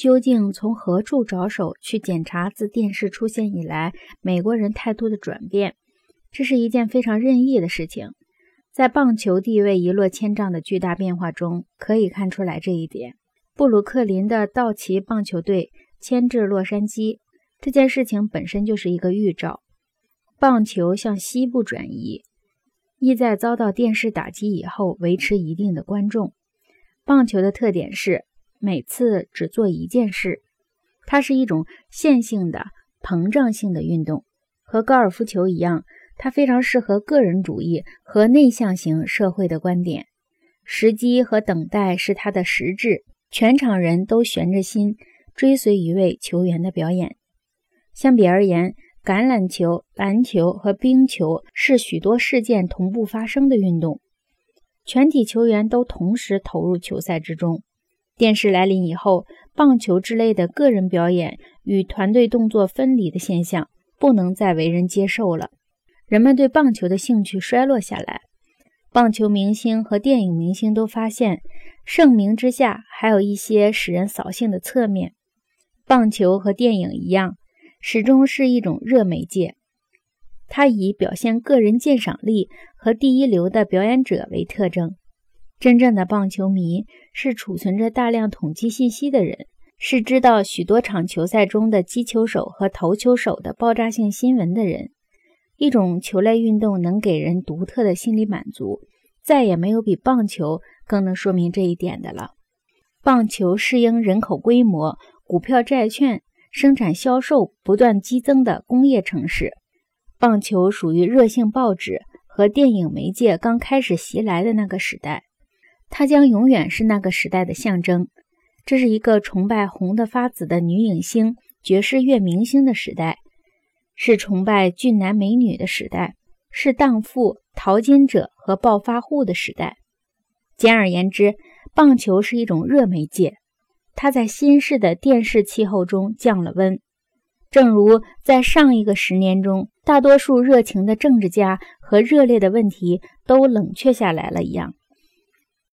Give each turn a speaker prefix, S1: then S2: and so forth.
S1: 究竟从何处着手去检查自电视出现以来美国人态度的转变？这是一件非常任意的事情。在棒球地位一落千丈的巨大变化中，可以看出来这一点。布鲁克林的道奇棒球队迁至洛杉矶，这件事情本身就是一个预兆。棒球向西部转移，意在遭到电视打击以后维持一定的观众。棒球的特点是。每次只做一件事，它是一种线性的膨胀性的运动，和高尔夫球一样，它非常适合个人主义和内向型社会的观点。时机和等待是它的实质，全场人都悬着心追随一位球员的表演。相比而言，橄榄球、篮球和冰球是许多事件同步发生的运动，全体球员都同时投入球赛之中。电视来临以后，棒球之类的个人表演与团队动作分离的现象不能再为人接受了。人们对棒球的兴趣衰落下来。棒球明星和电影明星都发现，盛名之下还有一些使人扫兴的侧面。棒球和电影一样，始终是一种热媒介，它以表现个人鉴赏力和第一流的表演者为特征。真正的棒球迷是储存着大量统计信息的人，是知道许多场球赛中的击球手和投球手的爆炸性新闻的人。一种球类运动能给人独特的心理满足，再也没有比棒球更能说明这一点的了。棒球适应人口规模、股票、债券生产销售不断激增的工业城市。棒球属于热性报纸和电影媒介刚开始袭来的那个时代。它将永远是那个时代的象征。这是一个崇拜红得发紫的女影星、爵士乐明星的时代，是崇拜俊男美女的时代，是荡妇、淘金者和暴发户的时代。简而言之，棒球是一种热媒介，它在新式的电视气候中降了温，正如在上一个十年中，大多数热情的政治家和热烈的问题都冷却下来了一样。